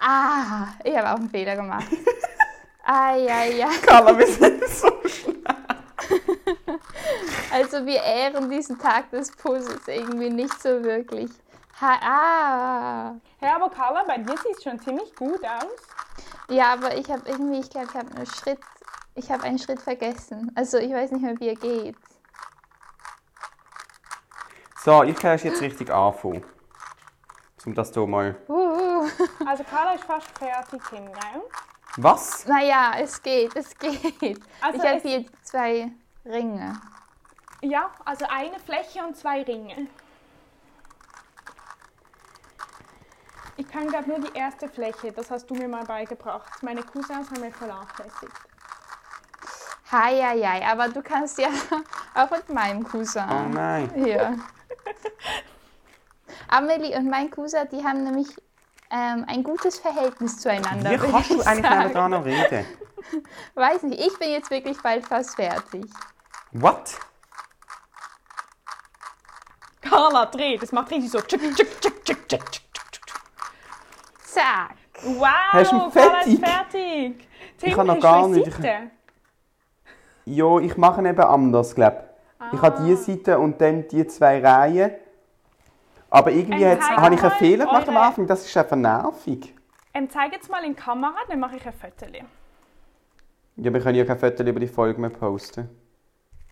Speaker 1: Ah, ich habe auch einen Fehler gemacht. Ah, ja, ja.
Speaker 3: Carla, wir sind so schnell.
Speaker 1: Also wir ehren diesen Tag des Puzzles irgendwie nicht so wirklich. Ha ah.
Speaker 2: Ja, aber Carla, bei dir sieht es schon ziemlich gut aus.
Speaker 1: Ja, aber ich habe irgendwie, ich glaube, ich habe einen Schritt, ich habe einen Schritt vergessen. Also ich weiß nicht mehr, wie er geht.
Speaker 3: So, ich kann jetzt richtig anfangen. Um das hier mal...
Speaker 1: Uh.
Speaker 2: Also Carla ist fast fertig, Kim, gell?
Speaker 3: Was?
Speaker 1: Naja, es geht, es geht.
Speaker 2: Also
Speaker 1: ich habe hier zwei Ringe.
Speaker 2: Ja, also eine Fläche und zwei Ringe. Ich kann gerade nur die erste Fläche, das hast du mir mal beigebracht. Meine Cousins haben mir vernachlässigt.
Speaker 1: Hi. Aber du kannst ja auch mit meinem Cousin.
Speaker 3: Oh nein.
Speaker 1: Hier. Amelie und mein Cousin, die haben nämlich ähm, ein gutes Verhältnis zueinander.
Speaker 3: Wie kannst du
Speaker 1: ich
Speaker 3: eigentlich noch reden?
Speaker 1: Weiß nicht, ich bin jetzt wirklich bald fast fertig.
Speaker 3: What?
Speaker 2: Carla dreht, das macht richtig so. tschick, tschick, tschick, tschick, tschick, tschick, tschick.
Speaker 1: Zack.
Speaker 2: Wow,
Speaker 3: Hast du ihn
Speaker 2: Carla ist
Speaker 3: fertig?
Speaker 2: fertig. Tim,
Speaker 3: Ich habe noch gar nicht- ich-
Speaker 2: Seite?
Speaker 3: Ja, ich mache ihn eben anders, glaube ich. Ich habe
Speaker 2: Ah.
Speaker 3: diese Seite und dann die zwei Reihen. Aber irgendwie
Speaker 2: Ähm,
Speaker 3: habe ich einen
Speaker 2: mal
Speaker 3: Fehler gemacht am
Speaker 2: eure-
Speaker 3: Anfang. Das ist einfach nervig.
Speaker 2: Ähm, zeig jetzt mal in die Kamera, dann mache ich ein Foto.
Speaker 3: Ja, wir können ja kein Foto über die Folge mehr posten.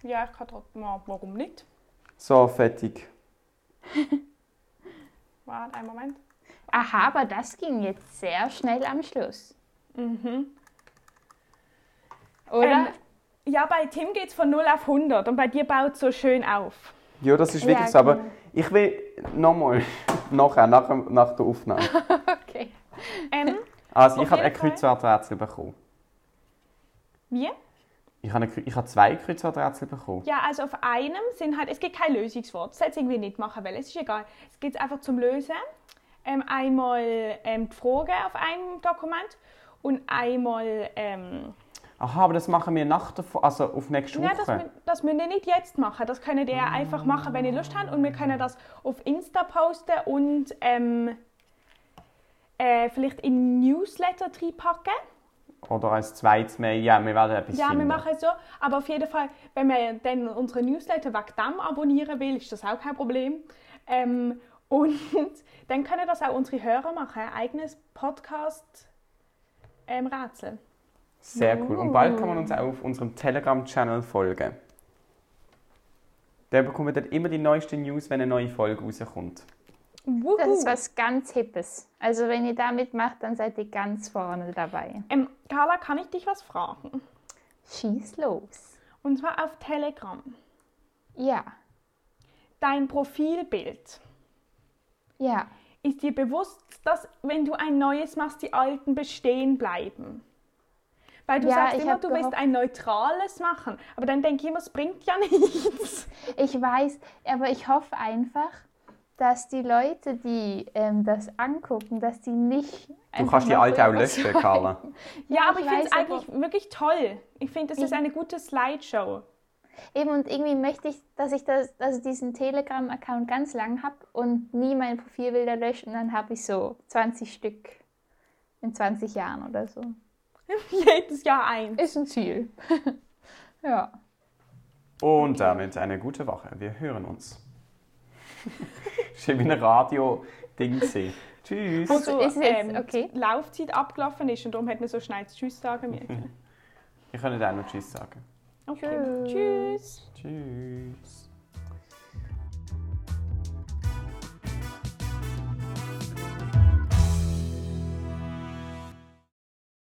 Speaker 2: Ja, ich kann trotzdem. Ja, warum nicht?
Speaker 3: So, fertig.
Speaker 2: Warte, einen Moment.
Speaker 1: Aha, aber das ging jetzt sehr schnell am Schluss.
Speaker 2: Mhm.
Speaker 1: Oder?
Speaker 2: Ähm, ja, bei Tim geht es von 0 auf 100 und bei dir baut es so schön auf.
Speaker 3: Ja, das ist
Speaker 1: Ja,
Speaker 3: wirklich so. Aber
Speaker 1: genau.
Speaker 3: ich will nochmal, nachher, nach, nach der Aufnahme.
Speaker 1: okay.
Speaker 2: Ähm,
Speaker 3: Also, ich habe ein. Kreuzworträtsel bekommen.
Speaker 2: wie?
Speaker 3: Ich habe, eine, ich habe zwei Kreuzworträtsel bekommen.
Speaker 2: Ja, also auf einem sind halt, es gibt kein Lösungswort. Das hätte irgendwie nicht machen wollen. Es ist egal. Es geht einfach zum Lösen. Ähm, einmal ähm, die Frage auf einem Dokument und einmal. Ähm,
Speaker 3: Aha, aber das machen wir nach der also auf nächste
Speaker 2: ja,
Speaker 3: Woche.
Speaker 2: das, mü- das müsst ihr nicht jetzt machen. Das könnt ihr einfach machen, wenn ihr Lust habt. Und wir können das auf Insta posten und ähm, äh, vielleicht in Newsletter reinpacken.
Speaker 3: Oder als zweites Mail. Ja, wir werden etwas
Speaker 2: Ja, wir machen es so. Aber auf jeden Fall, wenn man dann unsere Newsletter wegen dem abonnieren will, ist das auch kein Problem. Ähm, und dann können das auch unsere Hörer machen. Ein eigenes Podcast-Rätsel.
Speaker 3: Sehr cool. Und bald kann man uns auch auf unserem Telegram-Channel folgen. Da bekommt ihr dann immer die neuesten News, wenn eine neue Folge rauskommt.
Speaker 1: Das ist was ganz Hippes. Also wenn ihr damit macht, dann seid ihr ganz vorne dabei.
Speaker 2: ähm, Carla, kann ich dich was fragen?
Speaker 1: Schieß los.
Speaker 2: Und zwar auf Telegram.
Speaker 1: Ja,
Speaker 2: Dein Profilbild.
Speaker 1: ja.
Speaker 2: Ist dir bewusst, dass wenn du ein neues machst, die alten bestehen bleiben? Weil du
Speaker 1: Ja,
Speaker 2: sagst immer, du willst ein neutrales machen. Aber dann denke ich immer, es bringt ja nichts.
Speaker 1: Ich weiß, aber ich hoffe einfach, dass die Leute, die ähm, das angucken, dass die nicht.
Speaker 3: Du kannst die alte auch löschen. Carla.
Speaker 2: Ja, aber
Speaker 1: ich
Speaker 2: ich finde es eigentlich wirklich toll. Ich finde, es ist eine gute Slideshow.
Speaker 1: Eben und irgendwie möchte ich, dass ich das, also diesen Telegram-Account ganz lang habe und nie meine Profilbilder lösche und dann habe ich so 20 Stück in 20 Jahren oder so.
Speaker 2: Jedes Jahr ein.
Speaker 1: Ist ein Ziel. ja.
Speaker 3: Und damit eine gute Woche. Wir hören uns. Schön wie ein Radio-Ding. Tschüss.
Speaker 1: Also, ist es jetzt
Speaker 2: ähm,
Speaker 1: okay?
Speaker 2: die Laufzeit abgelaufen ist und darum hat man so schnell Tschüss sagen müssen.
Speaker 3: Ich kann nicht auch noch Tschüss sagen.
Speaker 2: Okay. Tschüss.
Speaker 3: Tschüss.